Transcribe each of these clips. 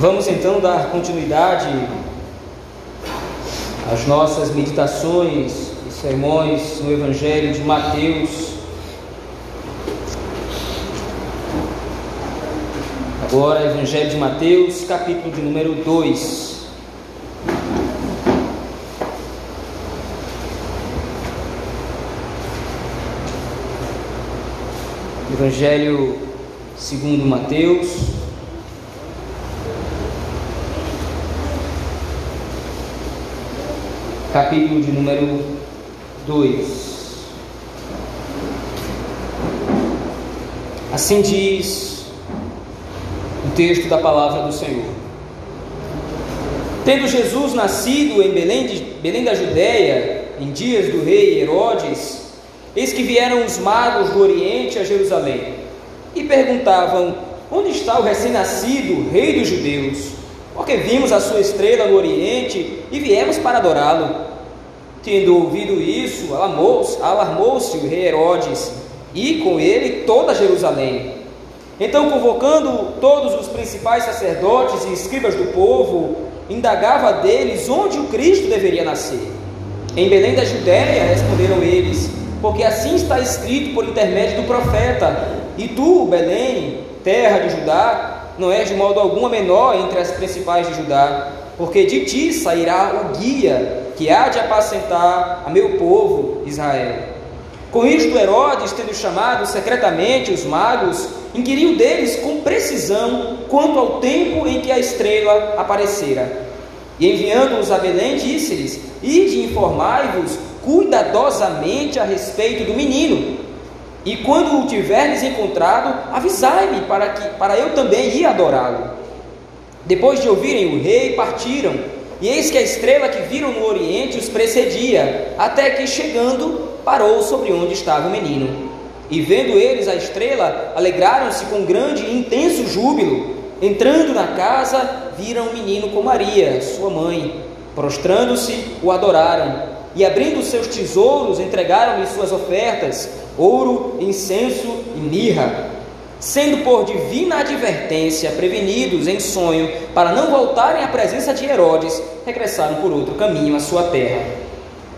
Vamos então dar continuidade às nossas meditações e sermões no Evangelho de Mateus. Agora, Evangelho de Mateus, capítulo de número 2. Evangelho segundo Mateus, capítulo de número 2. Assim diz o texto da palavra do Senhor. Tendo Jesus nascido em Belém, de, Belém da Judéia, em dias do rei Herodes, eis que vieram os magos do Oriente a Jerusalém e perguntavam: Onde está o recém-nascido rei dos judeus? porque vimos a sua estrela no Oriente e viemos para adorá-lo. Tendo ouvido isso, alarmou-se alarmou o rei Herodes e com ele toda Jerusalém. Então, convocando todos os principais sacerdotes e escribas do povo, indagava deles onde o Cristo deveria nascer. Em Belém da Judéia, responderam eles, porque assim está escrito por intermédio do profeta: E tu, Belém, terra de Judá, não és de modo algum menor entre as principais de Judá, porque de ti sairá o guia que há de apacentar a meu povo Israel. Com isto, Herodes, tendo chamado secretamente os magos, inquiriu deles com precisão quanto ao tempo em que a estrela aparecera. E enviando-os a Belém, disse-lhes: Ide informai-vos cuidadosamente a respeito do menino. E quando o tiverdes encontrado, avisai-me para que para eu também ir adorá-lo. Depois de ouvirem o rei, partiram. E eis que a estrela que viram no oriente os precedia, até que chegando, parou sobre onde estava o menino. E vendo eles a estrela, alegraram-se com grande e intenso júbilo. Entrando na casa, viram o menino com Maria, sua mãe. Prostrando-se, o adoraram. E abrindo seus tesouros, entregaram-lhe suas ofertas ouro, incenso e mirra, sendo por divina advertência prevenidos em sonho para não voltarem à presença de Herodes, regressaram por outro caminho à sua terra.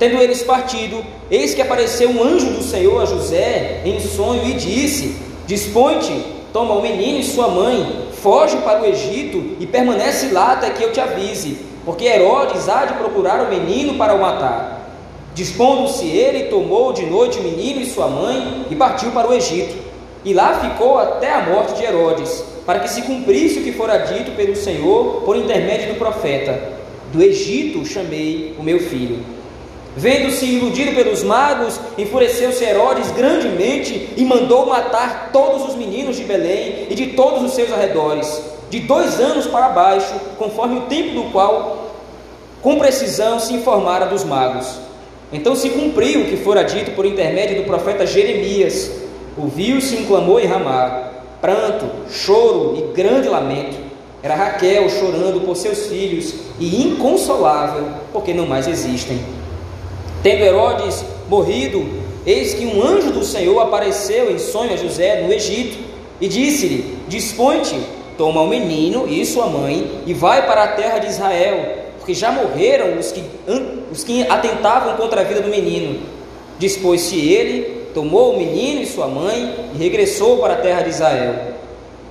Tendo eles partido, eis que apareceu um anjo do Senhor a José em sonho e disse: Dispõe-te, toma o menino e sua mãe, foge para o Egito e permanece lá até que eu te avise, porque Herodes há de procurar o menino para o matar. Dispondo-se ele, tomou de noite o menino e sua mãe e partiu para o Egito. E lá ficou até a morte de Herodes, para que se cumprisse o que fora dito pelo Senhor por intermédio do profeta: Do Egito chamei o meu filho. Vendo-se iludido pelos magos, enfureceu-se Herodes grandemente e mandou matar todos os meninos de Belém e de todos os seus arredores, de dois anos para baixo, conforme o tempo do qual, com precisão, se informara dos magos. Então se cumpriu o que fora dito por intermédio do profeta Jeremias. Ouviu-se um clamor em Ramá, pranto, choro e grande lamento. Era Raquel chorando por seus filhos e inconsolável, porque não mais existem. Tendo Herodes morrido, eis que um anjo do Senhor apareceu em sonho a José no Egito e disse-lhe: Dispõe-te, toma o menino e sua mãe e vai para a terra de Israel porque já morreram os que, os que atentavam contra a vida do menino. Dispôs-se ele, tomou o menino e sua mãe e regressou para a terra de Israel.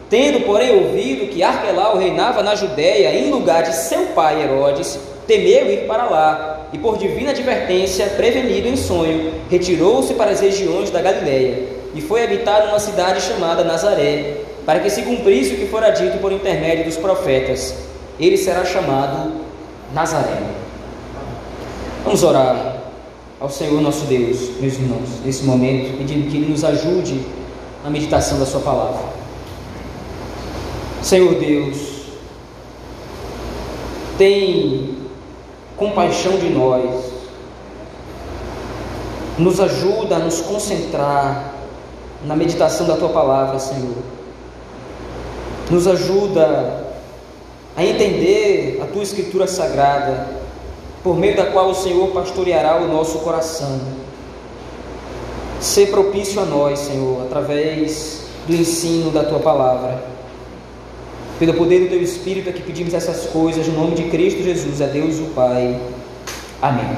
Tendo, porém, ouvido que Arquelau reinava na Judéia em lugar de seu pai Herodes, temeu ir para lá e, por divina advertência, prevenido em sonho, retirou-se para as regiões da Galiléia e foi habitar numa cidade chamada Nazaré, para que se cumprisse o que fora dito por intermédio dos profetas. Ele será chamado Nazaré. Vamos orar ao Senhor nosso Deus, meus irmãos, nesse momento, pedindo que Ele nos ajude na meditação da Sua palavra. Senhor Deus, tem compaixão de nós, nos ajuda a nos concentrar na meditação da Tua palavra, Senhor. Nos ajuda a entender a tua escritura sagrada, por meio da qual o Senhor pastoreará o nosso coração. Ser propício a nós, Senhor, através do ensino da tua palavra. Pelo poder do teu Espírito é que pedimos essas coisas, no nome de Cristo Jesus, a Deus o Pai. Amém.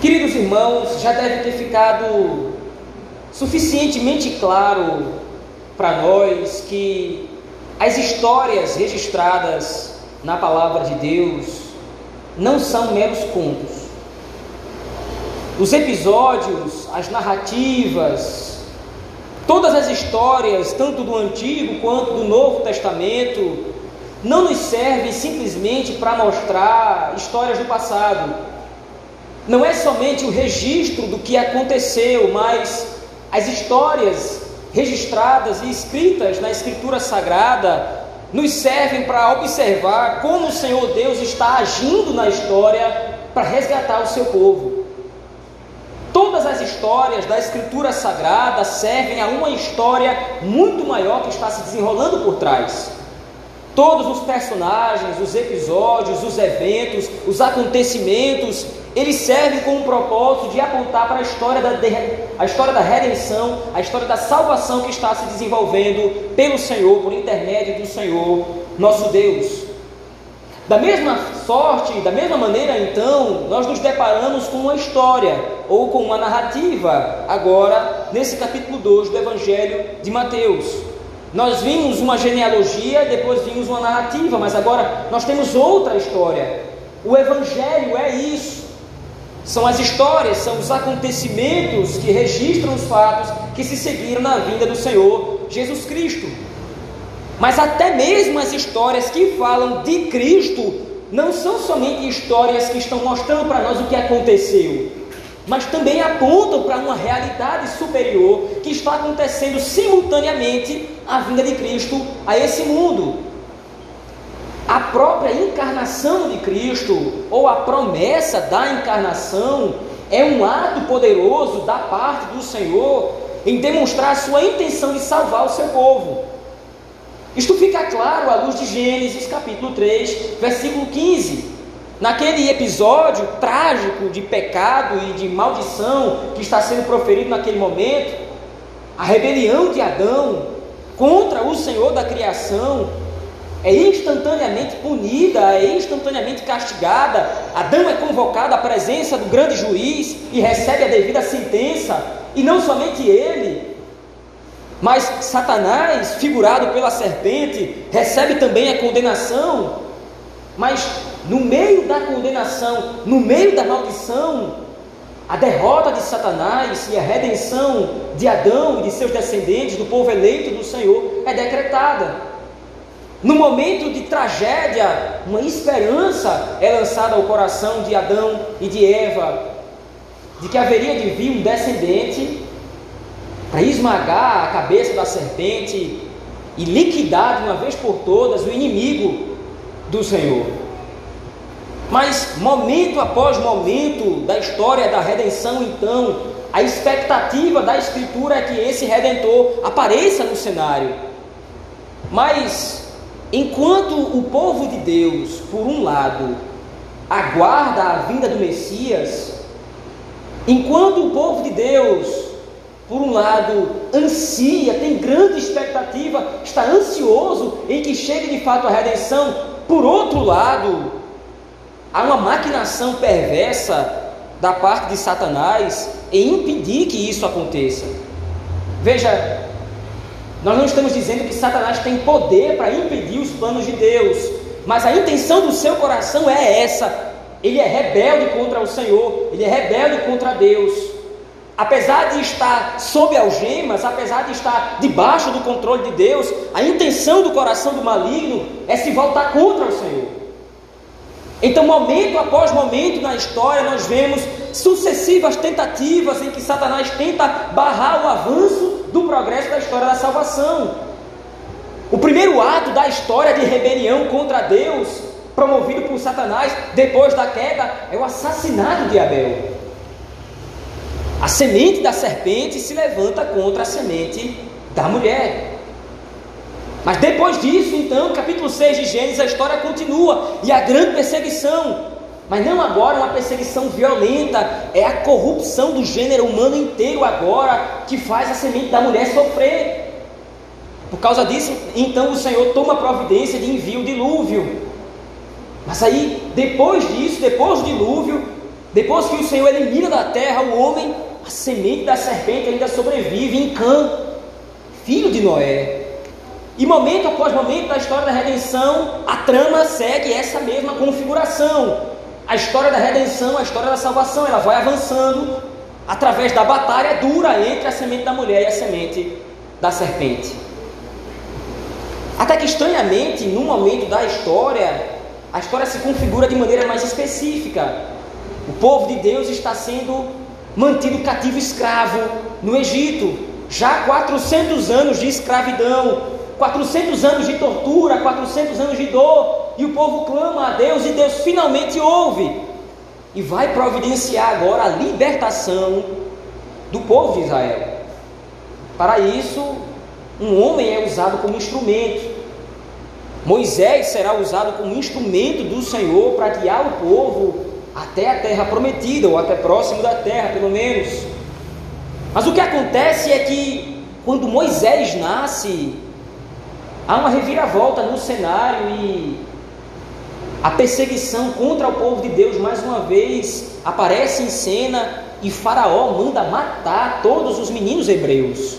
Queridos irmãos, já deve ter ficado suficientemente claro para nós que as histórias registradas na palavra de Deus não são meros contos. Os episódios, as narrativas, todas as histórias, tanto do Antigo quanto do Novo Testamento, não nos servem simplesmente para mostrar histórias do passado. Não é somente o registro do que aconteceu, mas as histórias registradas e escritas na Escritura Sagrada nos servem para observar como o Senhor Deus está agindo na história para resgatar o seu povo. Todas as histórias da Escritura Sagrada servem a uma história muito maior que está se desenrolando por trás. Todos os personagens, os episódios, os eventos, os acontecimentos, eles servem com o propósito de apontar para a história da, a história da redenção, a história da salvação que está se desenvolvendo pelo Senhor, por intermédio do Senhor, nosso Deus. Da mesma sorte, da mesma maneira, então, nós nos deparamos com uma história ou com uma narrativa, agora, nesse capítulo 2 do Evangelho de Mateus. Nós vimos uma genealogia, depois vimos uma narrativa, mas agora nós temos outra história. O Evangelho é isso. São as histórias, são os acontecimentos que registram os fatos que se seguiram na vinda do Senhor Jesus Cristo. Mas até mesmo as histórias que falam de Cristo não são somente histórias que estão mostrando para nós o que aconteceu, mas também apontam para uma realidade superior que está acontecendo simultaneamente a vinda de Cristo a esse mundo. A própria encarnação de Cristo, ou a promessa da encarnação, é um ato poderoso da parte do Senhor em demonstrar a sua intenção de salvar o seu povo. Isto fica claro à luz de Gênesis capítulo 3, versículo 15. Naquele episódio trágico de pecado e de maldição que está sendo proferido naquele momento, a rebelião de Adão contra o Senhor da criação é instantaneamente punida, é instantaneamente castigada. Adão é convocado à presença do grande juiz e recebe a devida sentença, e não somente ele, mas Satanás, figurado pela serpente, recebe também a condenação. Mas no meio da condenação, no meio da maldição, a derrota de Satanás e a redenção de Adão e de seus descendentes, do povo eleito do Senhor, é decretada. No momento de tragédia, uma esperança é lançada ao coração de Adão e de Eva, de que haveria de vir um descendente para esmagar a cabeça da serpente e liquidar de uma vez por todas o inimigo do Senhor. Mas momento após momento da história da redenção, então, a expectativa da Escritura é que esse redentor apareça no cenário. Mas, enquanto o povo de Deus, por um lado, aguarda a vinda do Messias, enquanto o povo de Deus, por um lado, ansia, tem grande expectativa, está ansioso em que chegue de fato a redenção, por outro lado, Há uma maquinação perversa da parte de Satanás em impedir que isso aconteça. Veja, nós não estamos dizendo que Satanás tem poder para impedir os planos de Deus, mas a intenção do seu coração é essa. Ele é rebelde contra o Senhor, ele é rebelde contra Deus. Apesar de estar sob algemas, apesar de estar debaixo do controle de Deus, a intenção do coração do maligno é se voltar contra o Senhor. Então, momento após momento na história, nós vemos sucessivas tentativas em que Satanás tenta barrar o avanço do progresso da história da salvação. O primeiro ato da história de rebelião contra Deus, promovido por Satanás depois da queda, é o assassinato de Abel. A semente da serpente se levanta contra a semente da mulher. Mas depois disso, então, capítulo 6 de Gênesis, a história continua e a grande perseguição. Mas não agora uma perseguição violenta, é a corrupção do gênero humano inteiro agora que faz a semente da mulher sofrer. Por causa disso, então o Senhor toma providência de envio o dilúvio. Mas aí, depois disso, depois do dilúvio, depois que o Senhor elimina da terra o homem, a semente da serpente ainda sobrevive em Cã, filho de Noé. E momento após momento da história da redenção, a trama segue essa mesma configuração. A história da redenção, a história da salvação, ela vai avançando através da batalha dura entre a semente da mulher e a semente da serpente. Até que estranhamente, no momento da história, a história se configura de maneira mais específica. O povo de Deus está sendo mantido cativo escravo no Egito. Já 400 anos de escravidão, 400 anos de tortura, 400 anos de dor, e o povo clama a Deus e Deus finalmente ouve e vai providenciar agora a libertação do povo de Israel. Para isso, um homem é usado como instrumento. Moisés será usado como instrumento do Senhor para guiar o povo até a terra prometida, ou até próximo da terra, pelo menos. Mas o que acontece é que quando Moisés nasce, há uma reviravolta no cenário e a perseguição contra o povo de Deus mais uma vez aparece em cena e Faraó manda matar todos os meninos hebreus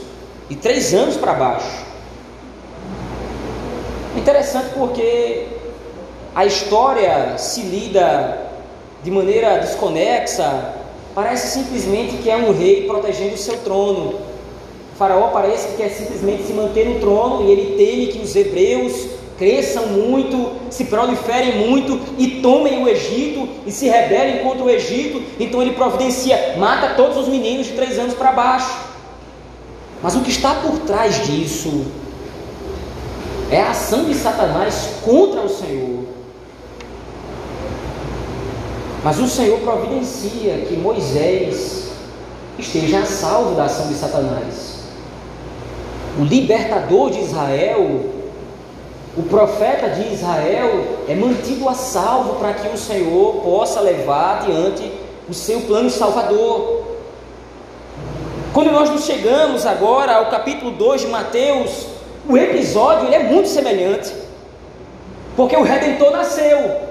de três anos para baixo. Interessante porque a história se lida de maneira desconexa, parece simplesmente que é um rei protegendo o seu trono. O faraó parece que quer simplesmente se manter no trono e ele teme que os hebreus cresçam muito, se proliferem muito e tomem o Egito e se rebelem contra o Egito. Então ele providencia, mata todos os meninos de três anos para baixo. Mas o que está por trás disso é a ação de Satanás contra o Senhor. Mas o Senhor providencia que Moisés esteja a salvo da ação de Satanás. O libertador de Israel, o profeta de Israel, é mantido a salvo para que o Senhor possa levar adiante o seu plano salvador. Quando nós nos chegamos agora ao capítulo 2 de Mateus, o episódio é muito semelhante, porque o Redentor nasceu,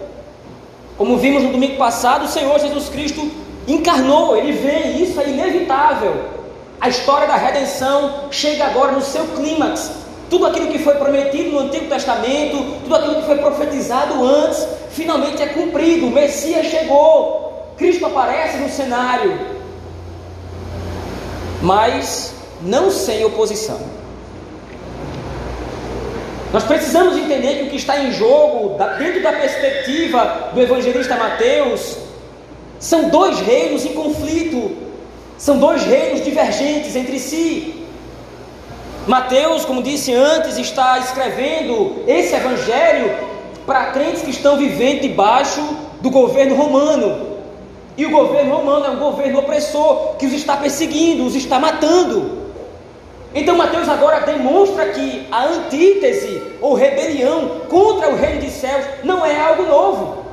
como vimos no domingo passado, o Senhor Jesus Cristo encarnou, ele vem, isso é inevitável. A história da redenção chega agora no seu clímax. Tudo aquilo que foi prometido no Antigo Testamento, tudo aquilo que foi profetizado antes, finalmente é cumprido. O Messias chegou, Cristo aparece no cenário, mas não sem oposição. Nós precisamos entender que o que está em jogo, dentro da perspectiva do evangelista Mateus, são dois reinos em conflito, são dois reinos divergentes entre si. Mateus, como disse antes, está escrevendo esse evangelho para crentes que estão vivendo debaixo do governo romano. E o governo romano é um governo opressor que os está perseguindo, os está matando. Então Mateus agora demonstra que a antítese ou rebelião contra o reino dos céus não é algo novo.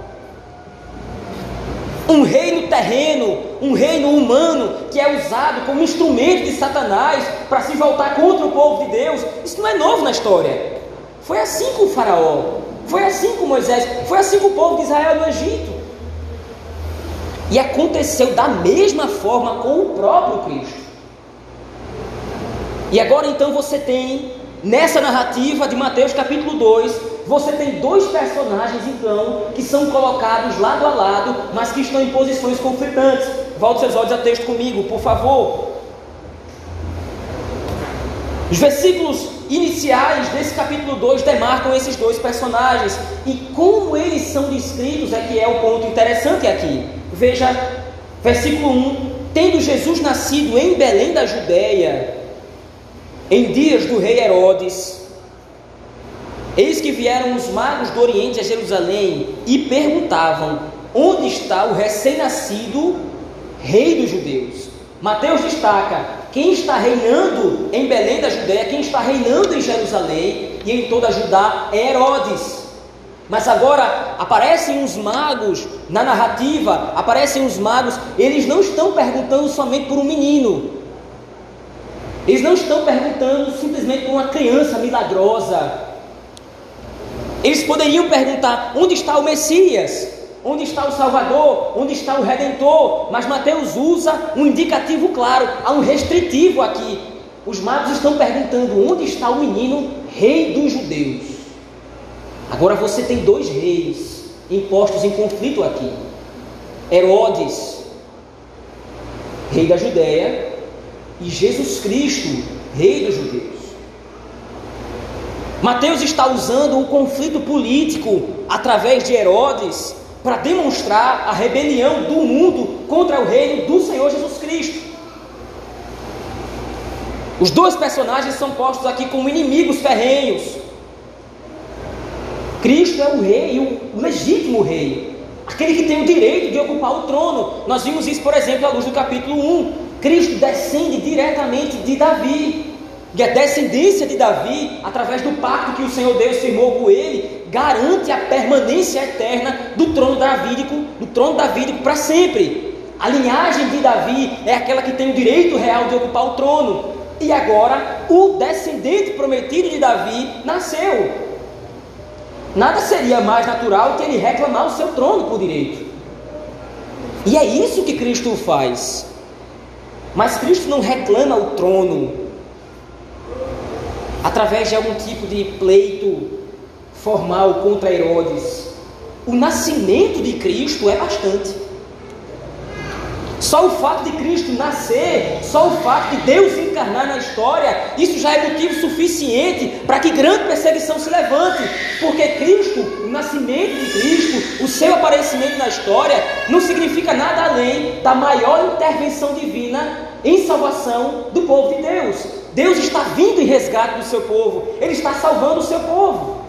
Um reino terreno, um reino humano que é usado como instrumento de Satanás para se voltar contra o povo de Deus, isso não é novo na história. Foi assim com o Faraó, foi assim com Moisés, foi assim com o povo de Israel no Egito. E aconteceu da mesma forma com o próprio Cristo. E agora então você tem, nessa narrativa de Mateus capítulo 2, você tem dois personagens então que são colocados lado a lado, mas que estão em posições conflitantes. Volte seus olhos a texto comigo, por favor. Os versículos iniciais desse capítulo 2 demarcam esses dois personagens e como eles são descritos é que é o ponto interessante aqui. Veja, versículo 1: Tendo Jesus nascido em Belém da Judéia, em dias do rei Herodes, eis que vieram os magos do Oriente a Jerusalém e perguntavam: onde está o recém-nascido rei dos judeus? Mateus destaca: quem está reinando em Belém da Judéia, quem está reinando em Jerusalém e em toda a Judá é Herodes. Mas agora aparecem os magos na narrativa, aparecem os magos, eles não estão perguntando somente por um menino, Eles não estão perguntando simplesmente por uma criança milagrosa. Eles poderiam perguntar: onde está o Messias? Onde está o Salvador? Onde está o Redentor? Mas Mateus usa um indicativo claro, há um restritivo aqui. Os magos estão perguntando: onde está o menino, rei dos judeus? Agora você tem dois reis impostos em conflito aqui: Herodes, rei da Judéia, e Jesus Cristo, rei dos judeus. Mateus está usando o conflito político através de Herodes para demonstrar a rebelião do mundo contra o reino do Senhor Jesus Cristo. Os dois personagens são postos aqui como inimigos ferrenhos. Cristo é o rei, o legítimo rei, aquele que tem o direito de ocupar o trono. Nós vimos isso, por exemplo, à luz do capítulo 1. Cristo descende diretamente de Davi. E a descendência de Davi, através do pacto que o Senhor Deus firmou com ele, garante a permanência eterna do trono davídico, do trono davídico para sempre. A linhagem de Davi é aquela que tem o direito real de ocupar o trono. E agora o descendente prometido de Davi nasceu. Nada seria mais natural que ele reclamar o seu trono por direito. E é isso que Cristo faz. Mas Cristo não reclama o trono através de algum tipo de pleito formal contra Herodes. O nascimento de Cristo é bastante. Só o fato de Cristo nascer, só o fato de Deus encarnar na história, isso já é motivo suficiente para que grande perseguição se levante. Porque Cristo, o nascimento de Cristo, o seu aparecimento na história, não significa nada além da maior intervenção divina em salvação do povo de Deus. Deus está vindo em resgate do seu povo, Ele está salvando o seu povo.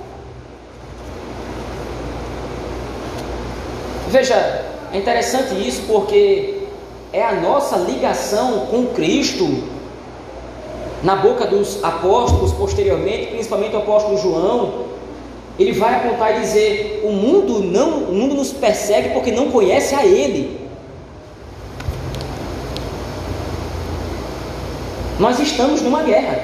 Veja, é interessante isso porque é a nossa ligação com Cristo. Na boca dos apóstolos, posteriormente, principalmente o apóstolo João, ele vai apontar e dizer: o mundo não, o mundo nos persegue porque não conhece a Ele. Nós estamos numa guerra.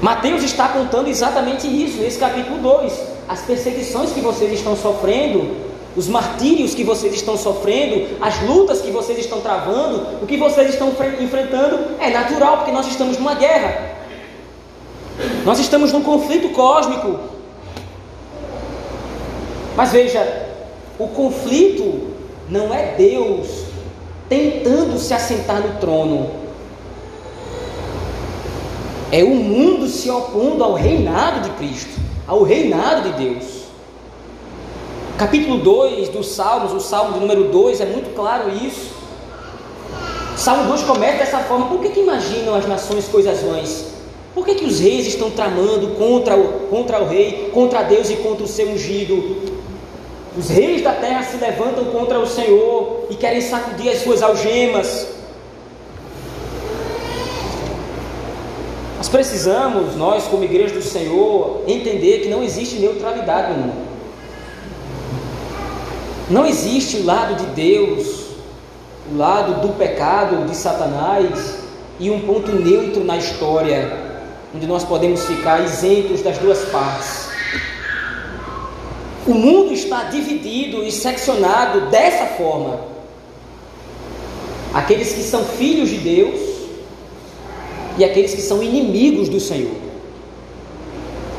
Mateus está contando exatamente isso, nesse capítulo 2. As perseguições que vocês estão sofrendo, os martírios que vocês estão sofrendo, as lutas que vocês estão travando, o que vocês estão enfrentando é natural, porque nós estamos numa guerra. Nós estamos num conflito cósmico. Mas veja, o conflito não é Deus tentando se assentar no trono. É o mundo se opondo ao reinado de Cristo, ao reinado de Deus. Capítulo 2 dos Salmos, o Salmo de número 2, é muito claro isso. Salmo 2 começa dessa forma: por que, que imaginam as nações coisas vãs? Por que, que os reis estão tramando contra o, contra o rei, contra Deus e contra o seu ungido? Os reis da terra se levantam contra o Senhor e querem sacudir as suas algemas. Nós precisamos, nós como igreja do Senhor, entender que não existe neutralidade no mundo. Não existe o lado de Deus, o lado do pecado de Satanás e um ponto neutro na história, onde nós podemos ficar isentos das duas partes. O mundo está dividido e seccionado dessa forma. Aqueles que são filhos de Deus e aqueles que são inimigos do Senhor.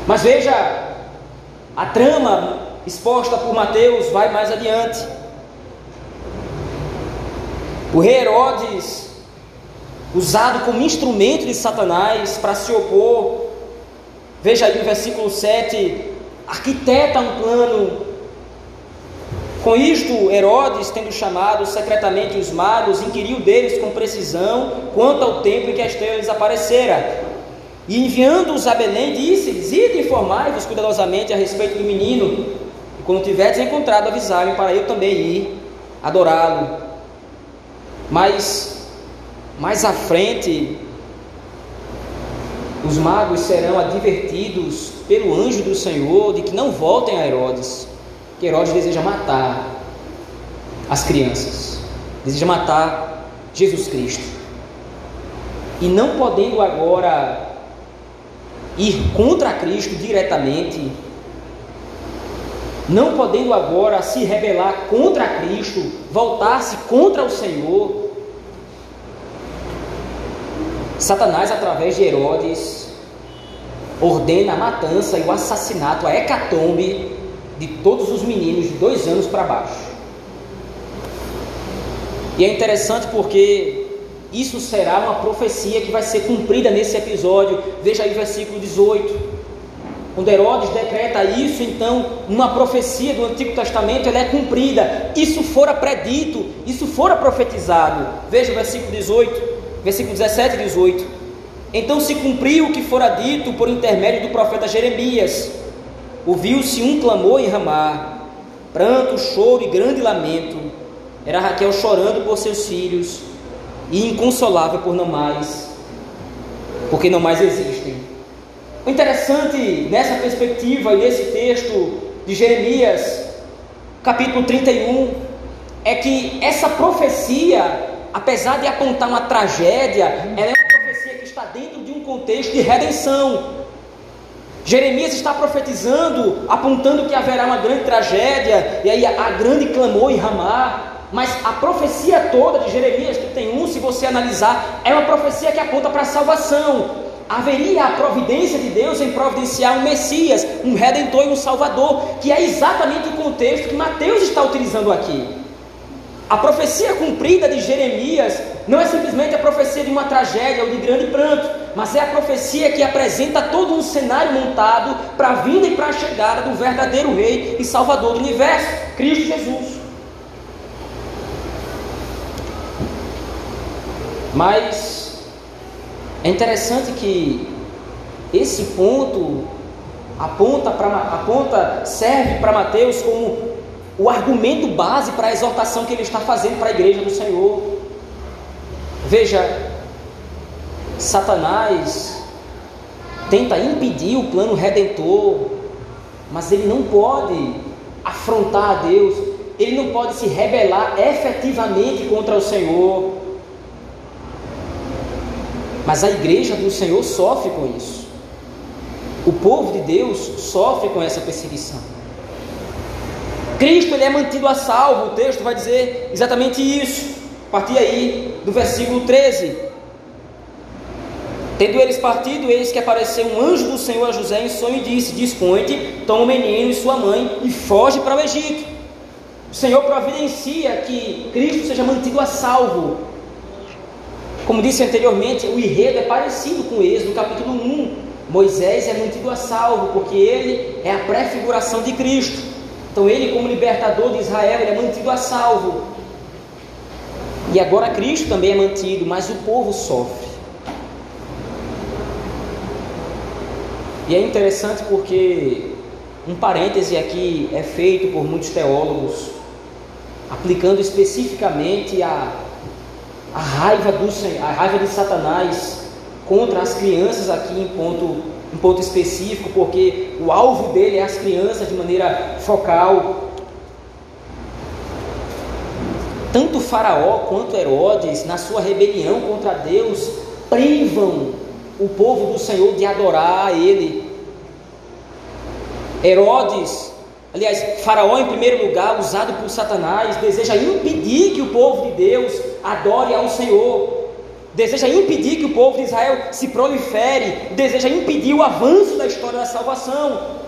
Mas veja, a trama exposta por Mateus vai mais adiante. O rei Herodes, usado como instrumento de Satanás para se opor, veja aí no versículo 7, arquiteta um plano. Com isto, Herodes, tendo chamado secretamente os magos, inquiriu deles com precisão quanto ao tempo em que a estrela desaparecera. E enviando-os a Belém, disse-lhes: Ide informai-vos cuidadosamente a respeito do menino. Quando tiveres encontrado, avisar-me para eu também ir adorá-lo. Mas mais à frente, os magos serão advertidos pelo anjo do Senhor de que não voltem a Herodes, que Herodes deseja matar as crianças, deseja matar Jesus Cristo. e não podendo agora ir contra Cristo diretamente, não podendo agora se rebelar contra Cristo, voltar-se contra o Senhor, Satanás, através de Herodes, ordena a matança e o assassinato, a hecatombe de todos os meninos de dois anos para baixo. E é interessante porque isso será uma profecia que vai ser cumprida nesse episódio. Veja aí o versículo 18. Quando Herodes decreta isso, então uma profecia do Antigo Testamento ela é cumprida. Isso fora predito, isso fora profetizado. Veja o versículo 18, versículo 17 e 18. Então se cumpriu o que fora dito por intermédio do profeta Jeremias. Ouviu-se um clamor em Ramá, pranto, choro e grande lamento. Era Raquel chorando por seus filhos e inconsolável por não mais, porque não mais existem. O interessante nessa perspectiva e nesse texto de Jeremias, capítulo 31, é que essa profecia, apesar de apontar uma tragédia, ela é uma profecia que está dentro de um contexto de redenção. Jeremias está profetizando, apontando que haverá uma grande tragédia, e aí a, grande clamor em Ramá, mas a profecia toda de Jeremias 31, se você analisar, é uma profecia que aponta para a salvação haveria a providência de Deus em providenciar um Messias, um Redentor e um Salvador, que é exatamente o contexto que Mateus está utilizando aqui. A profecia cumprida de Jeremias não é simplesmente a profecia de uma tragédia ou de grande pranto, mas é a profecia que apresenta todo um cenário montado para a vinda e para a chegada do verdadeiro Rei e Salvador do universo, Cristo Jesus. Mas é interessante que esse ponto aponta, para aponta serve para Mateus como o argumento base para a exortação que ele está fazendo para a igreja do Senhor. Veja, Satanás tenta impedir o plano redentor, mas ele não pode afrontar a Deus, ele não pode se rebelar efetivamente contra o Senhor. Mas a igreja do Senhor sofre com isso. O povo de Deus sofre com essa perseguição. Cristo ele é mantido a salvo, o texto vai dizer exatamente isso. A partir aí do versículo 13. Tendo eles partido, eis que apareceu um anjo do Senhor a José em sonho e disse: Dispõe-te, toma o menino e sua mãe e foge para o Egito. O Senhor providencia que Cristo seja mantido a salvo como disse anteriormente, o enredo é parecido com esse no capítulo 1. Moisés é mantido a salvo, porque ele é a prefiguração de Cristo. Então, ele, como libertador de Israel, ele é mantido a salvo. E agora Cristo também é mantido, mas o povo sofre. E é interessante porque um parêntese aqui é feito por muitos teólogos, aplicando especificamente a a raiva, do, a raiva de Satanás contra as crianças aqui em ponto, em ponto específico, porque o alvo dele é as crianças de maneira focal. Tanto Faraó quanto Herodes, na sua rebelião contra Deus, privam o povo do Senhor de adorar a Ele. Herodes Aliás, Faraó, em primeiro lugar, usado por Satanás, deseja impedir que o povo de Deus adore ao Senhor, deseja impedir que o povo de Israel se prolifere, deseja impedir o avanço da história da salvação.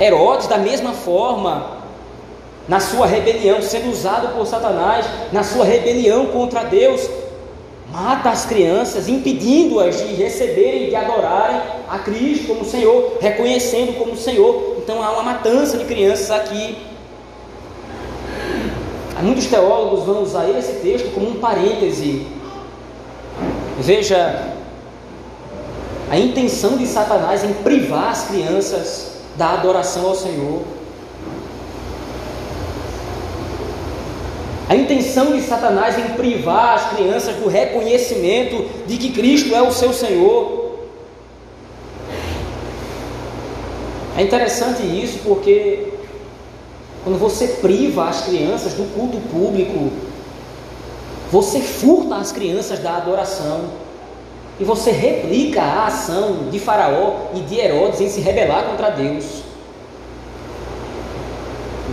Herodes, da mesma forma, na sua rebelião, sendo usado por Satanás, na sua rebelião contra Deus, mata as crianças, impedindo-as de receberem, de adorarem a Cristo como Senhor, reconhecendo como Senhor. Então há uma matança de crianças aqui. Muitos teólogos vão usar esse texto como um parêntese. Veja a intenção de Satanás em privar as crianças da adoração ao Senhor. A intenção de Satanás em privar as crianças do reconhecimento de que Cristo é o seu Senhor. É interessante isso porque quando você priva as crianças do culto público, Você furta as crianças da adoração. E você replica a ação de Faraó e de Herodes em se rebelar contra Deus.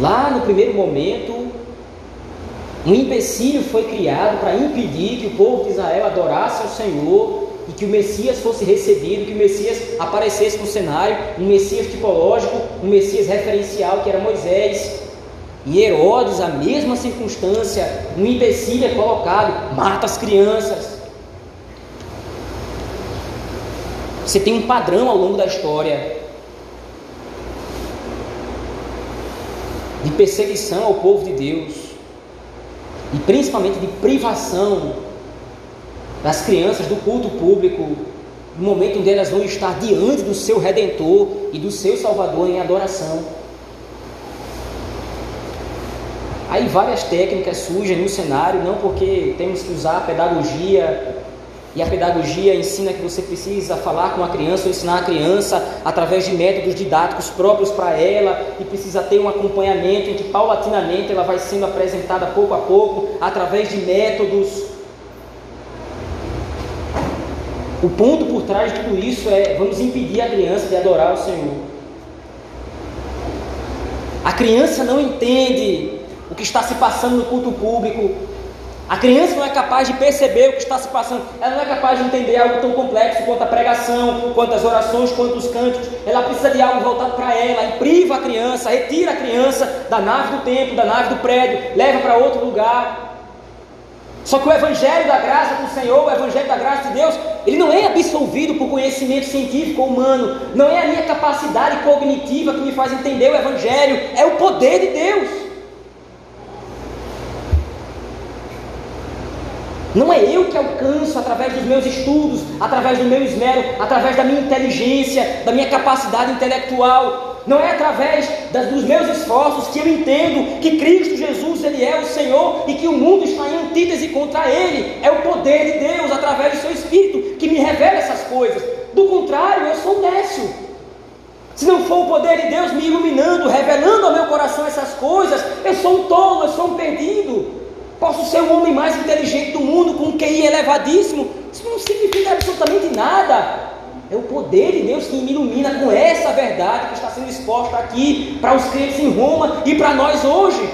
Lá no primeiro momento, um empecilho foi criado para impedir que o povo de Israel adorasse ao Senhor que o Messias fosse recebido, que o Messias aparecesse no cenário, um Messias tipológico, um Messias referencial que era Moisés. E Herodes, a mesma circunstância, um empecilho é colocado, mata as crianças. Você tem um padrão ao longo da história de perseguição ao povo de Deus e principalmente de privação das crianças do culto público, no momento onde elas vão estar diante do seu Redentor e do seu Salvador em adoração. Aí várias técnicas surgem no cenário, não porque temos que usar a pedagogia, e a pedagogia ensina que você precisa falar com a criança ou ensinar a criança através de métodos didáticos próprios para ela, e precisa ter um acompanhamento em que paulatinamente ela vai sendo apresentada pouco a pouco, através de métodos. O ponto por trás de tudo isso é vamos impedir a criança de adorar o Senhor. A criança não entende o que está se passando no culto público. A criança não é capaz de perceber o que está se passando, ela não é capaz de entender algo tão complexo quanto a pregação, quanto as orações, quanto os cânticos. Ela precisa de algo voltado para ela e priva a criança, retira a criança da nave do templo, da nave do prédio, leva para outro lugar. Só que o Evangelho da graça do Senhor, o Evangelho da graça de Deus, ele não é absolvido por conhecimento científico ou humano, não é a minha capacidade cognitiva que me faz entender o Evangelho, é o poder de Deus. Não é eu que alcanço através dos meus estudos, através do meu esmero, através da minha inteligência, da minha capacidade intelectual. Não é através das, dos meus esforços que eu entendo que Cristo Jesus ele é o Senhor e que o mundo está em antítese contra Ele. É o poder de Deus através do Seu Espírito que me revela essas coisas. Do contrário, eu sou nécio. Se não for o poder de Deus me iluminando, revelando ao meu coração essas coisas, eu sou um tolo, eu sou um perdido. Posso ser o homem mais inteligente do mundo, com um QI elevadíssimo. Isso não significa absolutamente nada. É o poder de Deus que me ilumina com essa verdade que está sendo exposta aqui para os crentes em Roma e para nós hoje.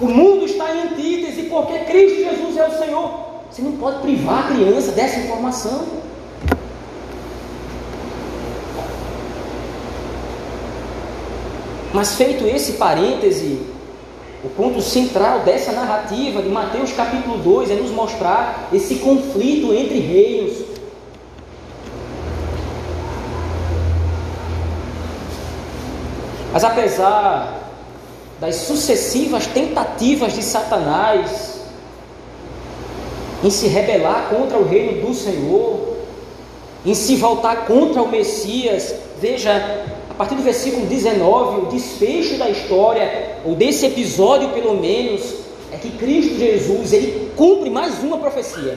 O mundo está em antítese porque Cristo Jesus é o Senhor. Você não pode privar a criança dessa informação. Mas feito esse parêntese, o ponto central dessa narrativa de Mateus capítulo 2 é nos mostrar esse conflito entre reinos. Mas apesar das sucessivas tentativas de Satanás em se rebelar contra o reino do Senhor, em se voltar contra o Messias, veja partir do versículo 19, o desfecho da história, ou desse episódio pelo menos, é que Cristo Jesus, ele cumpre mais uma profecia.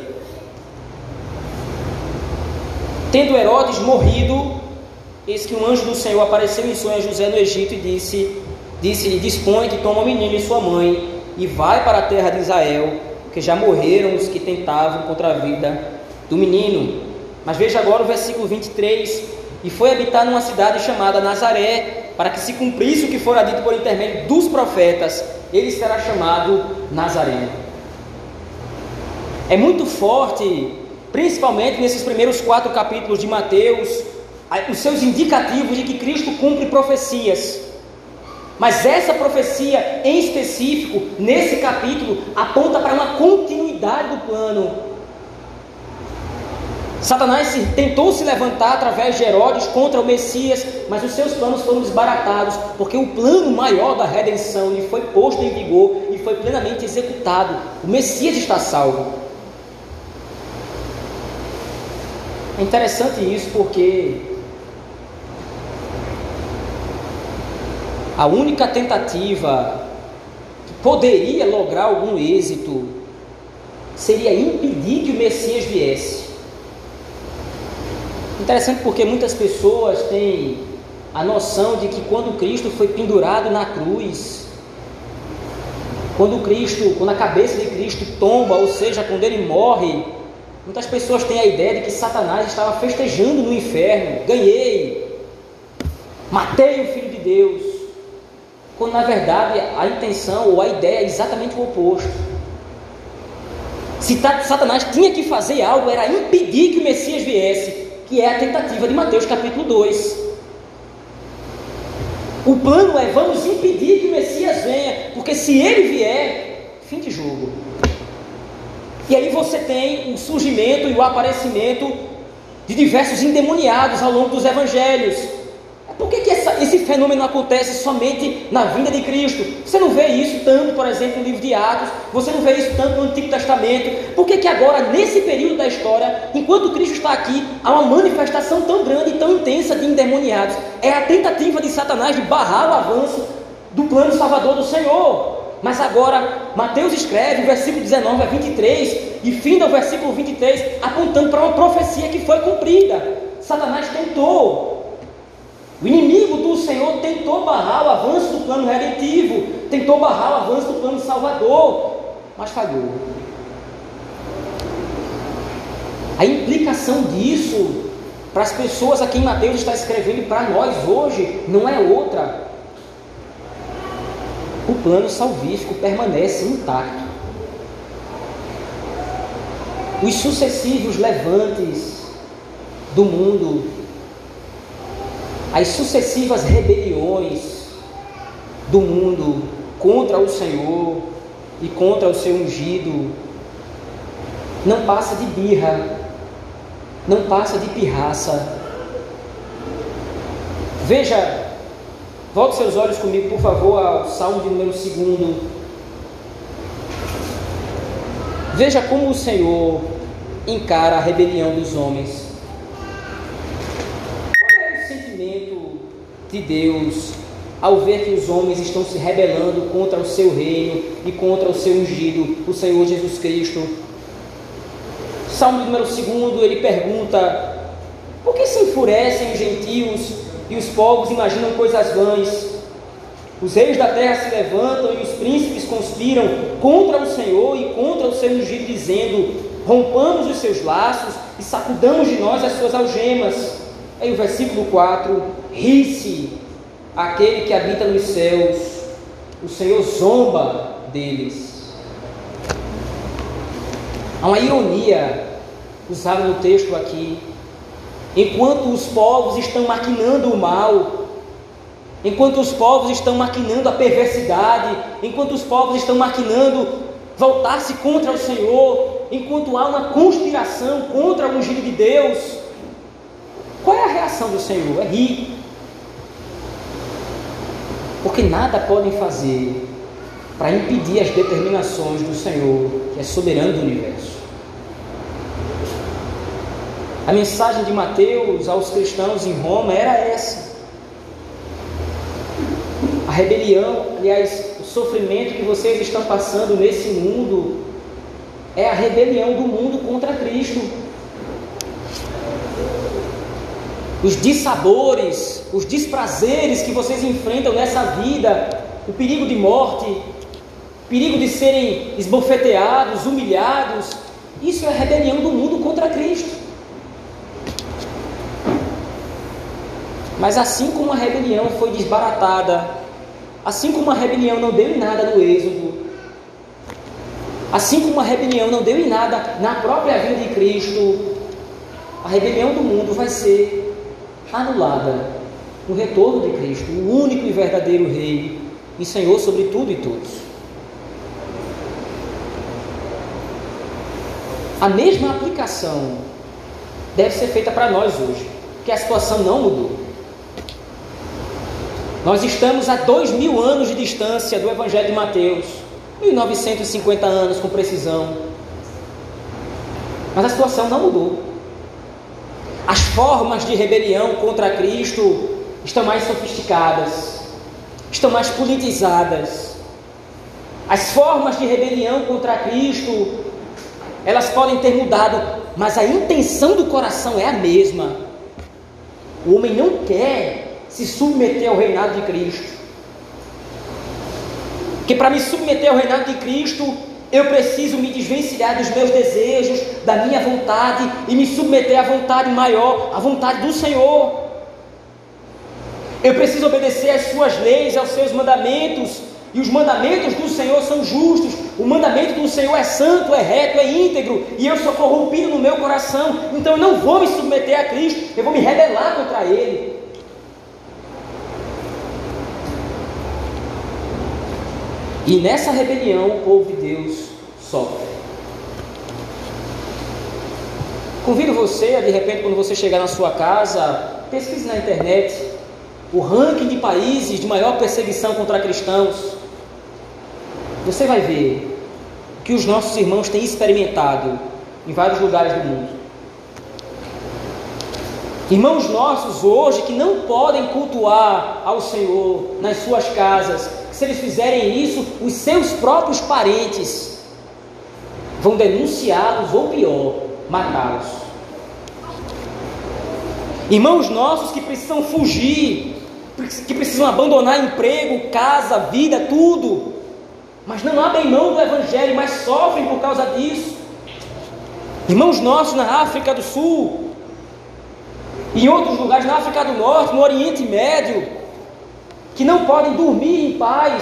Tendo Herodes morrido, eis que um anjo do Senhor apareceu em sonho a José no Egito e disse: Disse-lhe: Dispõe-te, toma o menino e sua mãe, e vai para a terra de Israel, porque já morreram os que tentavam contra a vida do menino. Mas veja agora o versículo 23 e foi habitar numa cidade chamada Nazaré, para que se cumprisse o que fora dito por intermédio dos profetas, ele será chamado Nazareno. É muito forte, principalmente nesses primeiros quatro capítulos de Mateus, os seus indicativos de que Cristo cumpre profecias. Mas essa profecia em específico, nesse capítulo, aponta para uma continuidade do plano Satanás tentou se levantar através de Herodes contra o Messias, mas os seus planos foram desbaratados, porque o plano maior da redenção lhe foi posto em vigor e foi plenamente executado. O Messias está salvo. É interessante isso porque a única tentativa que poderia lograr algum êxito seria impedir que o Messias viesse. Interessante porque muitas pessoas têm a noção de que quando Cristo foi pendurado na cruz, Quando Cristo, quando a cabeça de Cristo tomba, ou seja, quando ele morre, muitas pessoas têm a ideia de que Satanás estava festejando no inferno. Ganhei, matei o Filho de Deus. Quando na verdade a intenção ou a ideia é exatamente o oposto. Se Satanás tinha que fazer algo, era impedir que o Messias viesse, que é a tentativa de Mateus capítulo 2. O plano é vamos impedir que o Messias venha, porque se ele vier, fim de jogo. E aí você tem o surgimento e o aparecimento de diversos endemoniados ao longo dos evangelhos. Por que, que essa, esse fenômeno acontece somente na vinda de Cristo? Você não vê isso tanto, por exemplo, no livro de Atos, você não vê isso tanto no Antigo Testamento. Por que, que agora, nesse período da história, enquanto Cristo está aqui, há uma manifestação tão grande e tão intensa de endemoniados? É a tentativa de Satanás de barrar o avanço do plano salvador do Senhor. Mas agora, Mateus escreve, versículo 19 a 23, e finda o versículo 23, apontando para uma profecia que foi cumprida. Satanás tentou o inimigo do Senhor tentou barrar o avanço do plano redentivo, tentou barrar o avanço do plano salvador, mas falhou. A implicação disso para as pessoas a quem Mateus está escrevendo e para nós hoje não é outra. O plano salvífico permanece intacto. Os sucessivos levantes do mundo as sucessivas rebeliões do mundo contra o Senhor e contra o seu ungido não passa de birra, não passa de pirraça. Veja, volte seus olhos comigo, por favor, ao Salmo de número 2. Veja como o Senhor encara a rebelião dos homens. De Deus ao ver que os homens estão se rebelando contra o seu reino e contra o seu ungido, o Senhor Jesus Cristo. Salmo número 2, ele pergunta: Por que se enfurecem os gentios e os povos imaginam coisas vãs? Os reis da terra se levantam e os príncipes conspiram contra o Senhor e contra o seu ungido, dizendo: Rompamos os seus laços e sacudamos de nós as suas algemas. Aí o versículo 4: Ri-se aquele que habita nos céus, o Senhor zomba deles. Há uma ironia usada no texto aqui. Enquanto os povos estão maquinando o mal, enquanto os povos estão maquinando a perversidade, enquanto os povos estão maquinando voltar-se contra o Senhor, enquanto há uma conspiração contra o ungido de Deus, qual é a reação do Senhor? É rir. Porque nada podem fazer para impedir as determinações do Senhor, que é soberano do universo. A mensagem de Mateus aos cristãos em Roma era essa. A rebelião, aliás, o sofrimento que vocês estão passando nesse mundo é a rebelião do mundo contra Cristo os dissabores, os desprazeres que vocês enfrentam nessa vida, o perigo de morte, o perigo de serem esbofeteados, humilhados, isso é a rebelião do mundo contra Cristo. Mas assim como a rebelião foi desbaratada, assim como a rebelião não deu em nada no Êxodo, assim como a rebelião não deu em nada na própria vida de Cristo, a rebelião do mundo vai ser anulada no retorno de Cristo, o único e verdadeiro Rei e Senhor sobre tudo e todos. A mesma aplicação deve ser feita para nós hoje, porque a situação não mudou. Nós estamos a dois mil anos de distância do Evangelho de Mateus, 1950 anos com precisão. Mas a situação não mudou. As formas de rebelião contra Cristo estão mais sofisticadas, estão mais politizadas. As formas de rebelião contra Cristo, elas podem ter mudado, mas a intenção do coração é a mesma. O homem não quer se submeter ao reinado de Cristo. Que para me submeter ao reinado de Cristo, eu preciso me desvencilhar dos meus desejos, da minha vontade e me submeter à vontade maior, à vontade do Senhor. Eu preciso obedecer às suas leis, aos seus mandamentos, e os mandamentos do Senhor são justos. O mandamento do Senhor é santo, é reto, é íntegro, e eu sou corrompido no meu coração. Então eu não vou me submeter a Cristo, eu vou me rebelar contra Ele. E nessa rebelião o povo de Deus sofre. Convido você de repente, quando você chegar na sua casa, pesquise na internet o ranking de países de maior perseguição contra cristãos. Você vai ver que os nossos irmãos têm experimentado em vários lugares do mundo. Irmãos nossos hoje que não podem cultuar ao Senhor nas suas casas, se eles fizerem isso, os seus próprios parentes vão denunciá-los ou pior, matá-los. Irmãos nossos que precisam fugir, que precisam abandonar emprego, casa, vida, tudo, mas não abrem mão do Evangelho, mas sofrem por causa disso. Irmãos nossos na África do Sul, em outros lugares, na África do Norte, no Oriente Médio, que não podem dormir em paz,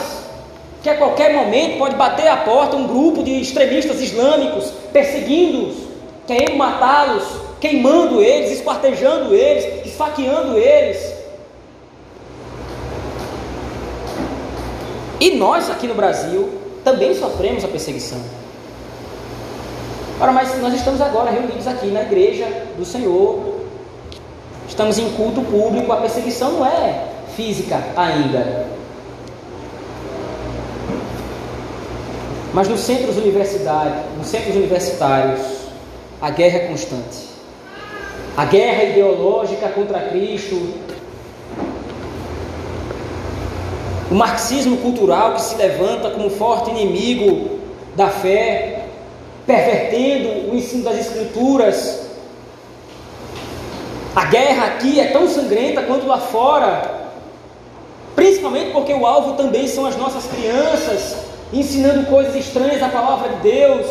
que a qualquer momento pode bater a porta um grupo de extremistas islâmicos, perseguindo-os, querendo matá-los, queimando eles, esquartejando eles, esfaqueando eles. E nós aqui no Brasil também sofremos a perseguição. Ora, mas nós estamos agora reunidos aqui na igreja do Senhor, estamos em culto público, a perseguição não é física ainda. Mas nos centros universitários, nos centros universitários, a guerra é constante. A guerra ideológica contra Cristo, o marxismo cultural que se levanta como forte inimigo da fé, pervertendo o ensino das escrituras. A guerra aqui é tão sangrenta quanto lá fora principalmente porque o alvo também são as nossas crianças, ensinando coisas estranhas à palavra de Deus.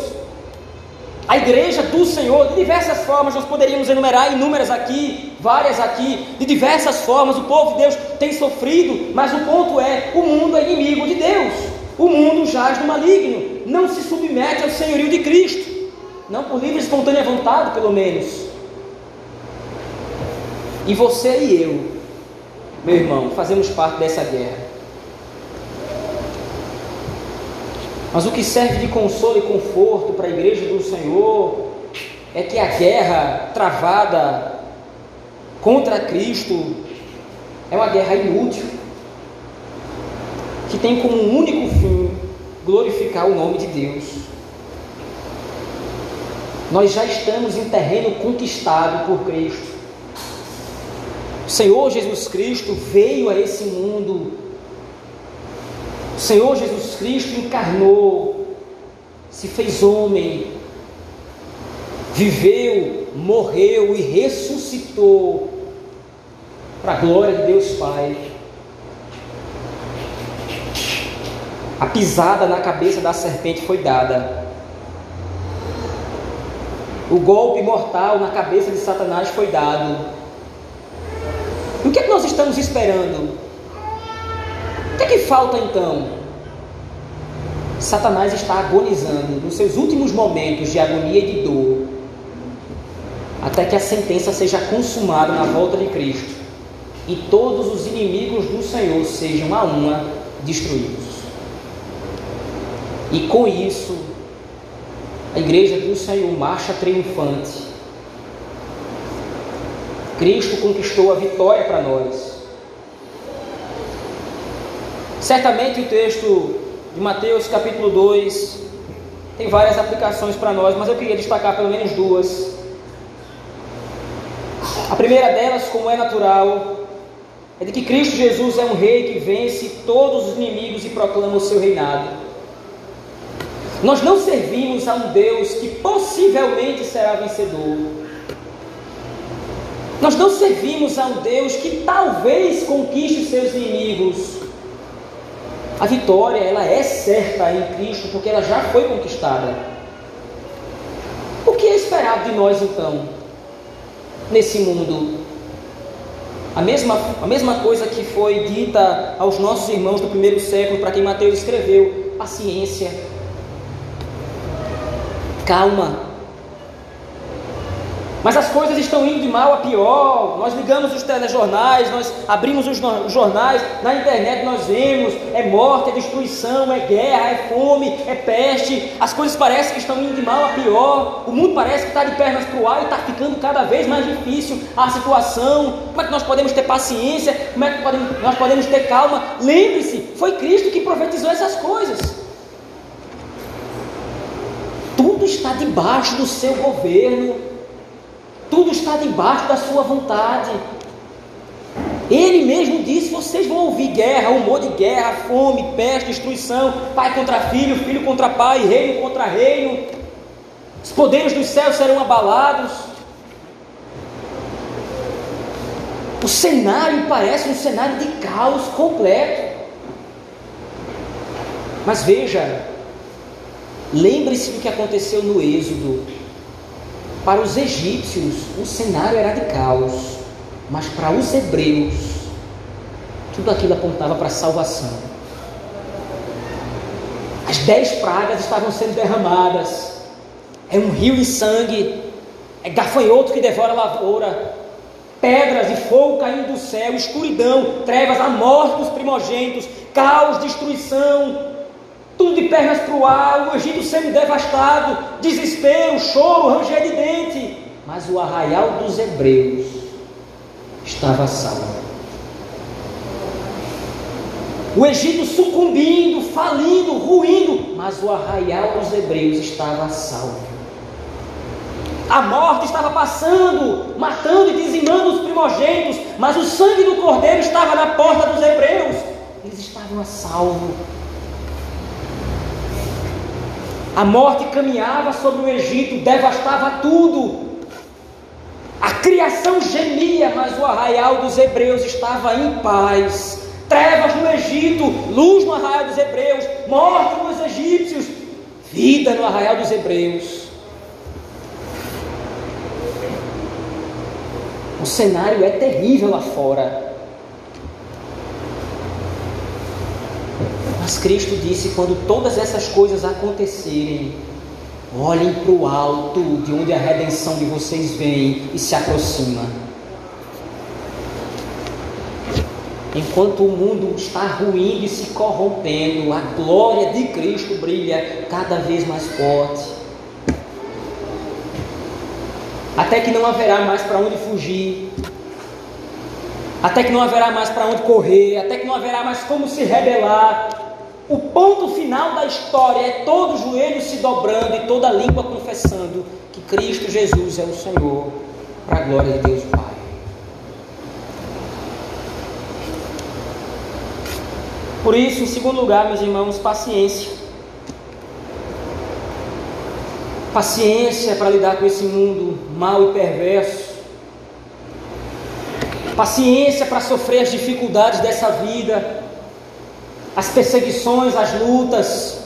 A igreja do Senhor, de diversas formas, nós poderíamos enumerar inúmeras aqui, várias aqui, de diversas formas, o povo de Deus tem sofrido, mas o ponto é: o mundo é inimigo de Deus, o mundo jaz no maligno, não se submete ao senhorio de Cristo, não por livre e espontânea vontade, pelo menos. E você e eu meu irmão, fazemos parte dessa guerra. Mas o que serve de consolo e conforto para a igreja do Senhor é que a guerra travada contra Cristo é uma guerra inútil, que tem como único fim glorificar o nome de Deus. Nós já estamos em terreno conquistado por Cristo. O Senhor Jesus Cristo veio a esse mundo. O Senhor Jesus Cristo encarnou, se fez homem, viveu, morreu e ressuscitou para a glória de Deus Pai. A pisada na cabeça da serpente foi dada. O golpe mortal na cabeça de Satanás foi dado. O que, é que nós estamos esperando? O que é que falta então? Satanás está agonizando nos seus últimos momentos de agonia e de dor, até que a sentença seja consumada na volta de Cristo e todos os inimigos do Senhor sejam a uma destruídos. E com isso, a igreja do Senhor marcha triunfante Cristo conquistou a vitória para nós. Certamente o texto de Mateus capítulo 2 tem várias aplicações para nós, mas eu queria destacar pelo menos duas. A primeira delas, como é natural, é de que Cristo Jesus é um rei que vence todos os inimigos e proclama o seu reinado. Nós não servimos a um Deus que possivelmente será vencedor. Nós não servimos a um Deus que talvez conquiste seus inimigos. A vitória, ela é certa em Cristo, porque ela já foi conquistada. O que é esperado de nós então, nesse mundo? A mesma, a mesma coisa que foi dita aos nossos irmãos do primeiro século, para quem Mateus escreveu: paciência, calma, mas as coisas estão indo de mal a pior. Nós ligamos os telejornais, nós abrimos os jornais, na internet nós vemos: é morte, é destruição, é guerra, é fome, é peste. As coisas parecem que estão indo de mal a pior. O mundo parece que está de pernas para o ar e está ficando cada vez mais difícil a situação. Como é que nós podemos ter paciência? Como é que nós podemos ter calma? Lembre-se: foi Cristo que profetizou essas coisas. Tudo está debaixo do seu governo. Tudo está debaixo da sua vontade. Ele mesmo disse: vocês vão ouvir guerra, humor de guerra, fome, peste, destruição, pai contra filho, filho contra pai, reino contra reino. Os poderes dos céus serão abalados. O cenário parece um cenário de caos completo. Mas veja, lembre-se do que aconteceu no Êxodo. Para os egípcios, o cenário era de caos, mas para os hebreus, tudo aquilo apontava para a salvação. As dez pragas estavam sendo derramadas, é um rio de sangue, é gafanhoto que devora a lavoura, pedras e fogo caindo do céu, escuridão, trevas, a morte dos primogênitos, caos, destruição, tudo de pernas para o ar, o Egito sendo devastado, desespero, choro, ranger de dente. Mas o arraial dos hebreus estava salvo. O Egito sucumbindo, falindo, ruindo, mas o arraial dos hebreus estava salvo. A morte estava passando, matando e dizimando os primogênitos, mas o sangue do cordeiro estava na porta dos hebreus. Eles estavam a salvo. A morte caminhava sobre o Egito, devastava tudo. A criação gemia, mas o arraial dos hebreus estava em paz. Trevas no Egito, luz no arraial dos hebreus, morte nos egípcios, vida no arraial dos hebreus. O cenário é terrível lá fora. Mas Cristo disse: quando todas essas coisas acontecerem, olhem para o alto, de onde a redenção de vocês vem e se aproxima. Enquanto o mundo está ruindo e se corrompendo, a glória de Cristo brilha cada vez mais forte. Até que não haverá mais para onde fugir, até que não haverá mais para onde correr, até que não haverá mais como se rebelar, o ponto final da história é todo joelho se dobrando e toda língua confessando que Cristo Jesus é o Senhor, para a glória de Deus Pai. Por isso, em segundo lugar, meus irmãos, paciência. Paciência para lidar com esse mundo mau e perverso. Paciência para sofrer as dificuldades dessa vida as perseguições, as lutas,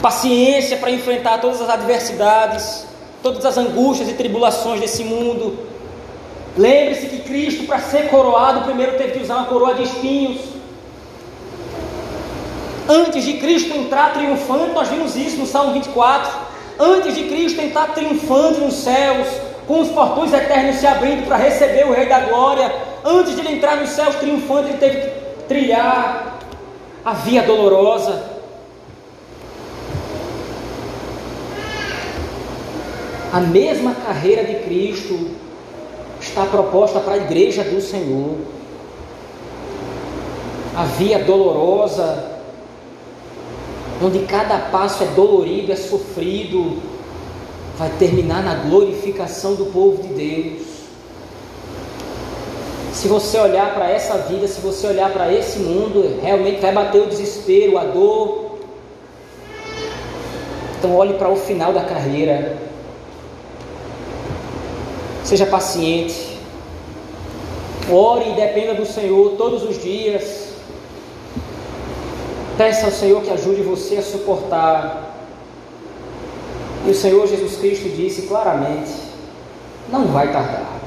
paciência para enfrentar todas as adversidades, todas as angústias e tribulações desse mundo. Lembre-se que Cristo, para ser coroado, primeiro teve que usar uma coroa de espinhos. Antes de Cristo entrar triunfante, nós vimos isso no Salmo 24. Antes de Cristo entrar triunfante nos céus, com os portões eternos se abrindo para receber o Rei da Glória, antes de ele entrar nos céus triunfante, ele teve que trilhar a via dolorosa. A mesma carreira de Cristo está proposta para a igreja do Senhor. A via dolorosa, onde cada passo é dolorido, é sofrido, vai terminar na glorificação do povo de Deus. Se você olhar para essa vida, se você olhar para esse mundo, realmente vai bater o desespero, a dor. Então olhe para o final da carreira. Seja paciente. Ore e dependa do Senhor todos os dias. Peça ao Senhor que ajude você a suportar. E o Senhor Jesus Cristo disse claramente: não vai tardar.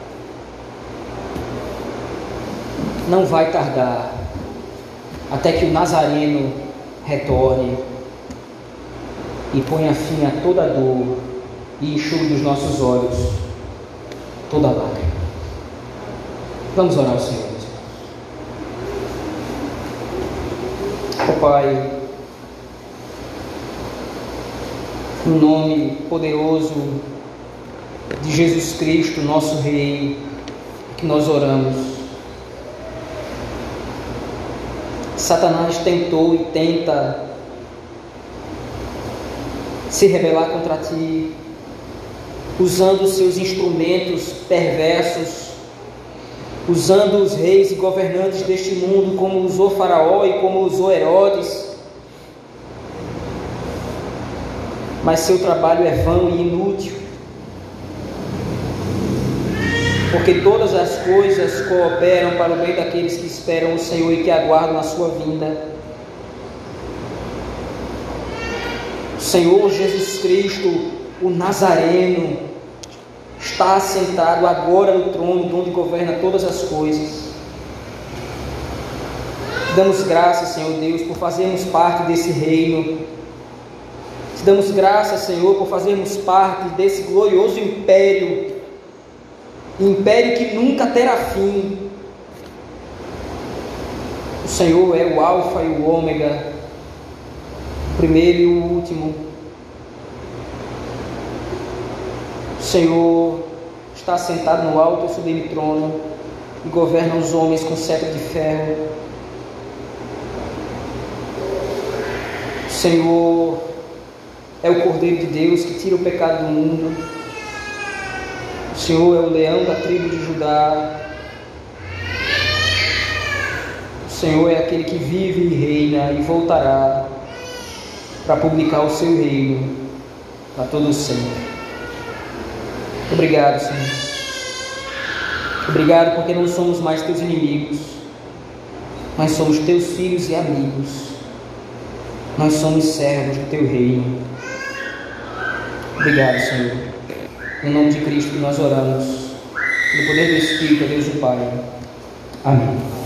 Não vai tardar até que o Nazareno retorne e ponha fim a toda dor e enxugue dos nossos olhos toda lágrima. Vamos orar ao Senhor. Oh Pai, no nome poderoso de Jesus Cristo, nosso Rei, que nós oramos. Satanás tentou e tenta se rebelar contra ti, usando seus instrumentos perversos, usando os reis e governantes deste mundo, como usou Faraó e como usou Herodes. Mas seu trabalho é vão e inútil, porque todas as coisas cooperam para o bem daqueles que esperam o Senhor e que aguardam a sua vinda. Senhor Jesus Cristo, o Nazareno, está assentado agora no trono, onde governa todas as coisas. Damos graças, Senhor Deus, por fazermos parte desse reino. Te damos graças, Senhor, por fazermos parte desse glorioso império, império que nunca terá fim. O Senhor é o Alfa e o Ômega, primeiro e o último. O Senhor está sentado no alto e sublime trono e governa os homens com cetro de ferro. O Senhor é o Cordeiro de Deus que tira o pecado do mundo. O Senhor é o leão da tribo de Judá. O Senhor é aquele que vive e reina e voltará para publicar o seu reino para todos sempre. Obrigado, Senhor. Obrigado porque não somos mais teus inimigos, mas somos teus filhos e amigos. Nós somos servos do teu reino. Obrigado, Senhor. Em nome de Cristo nós oramos. No poder do Espírito, Deus o Pai. Amém.